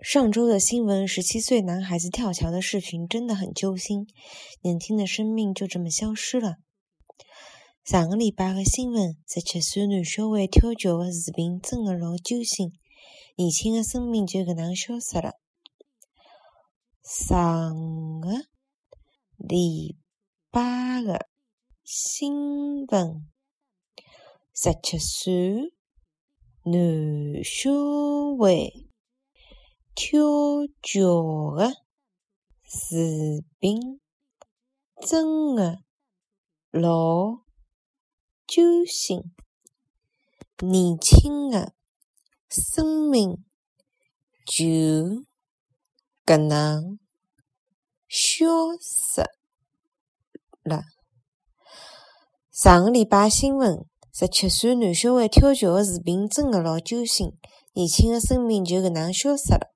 上周的新闻，十七岁男孩子跳桥的视频真的很揪心，年轻的生命就这么消失了。上个礼拜的新闻，十七岁男小孩跳桥的视频真的老揪心，年轻的生命就搿能消失了。上个礼拜的新闻，十七岁男小孩。跳桥的视频真的老揪心，年轻的生命就搿能消失了。上个礼拜新闻，十七岁男小孩跳桥的视频真的老揪心，年轻的生命就搿能消失了。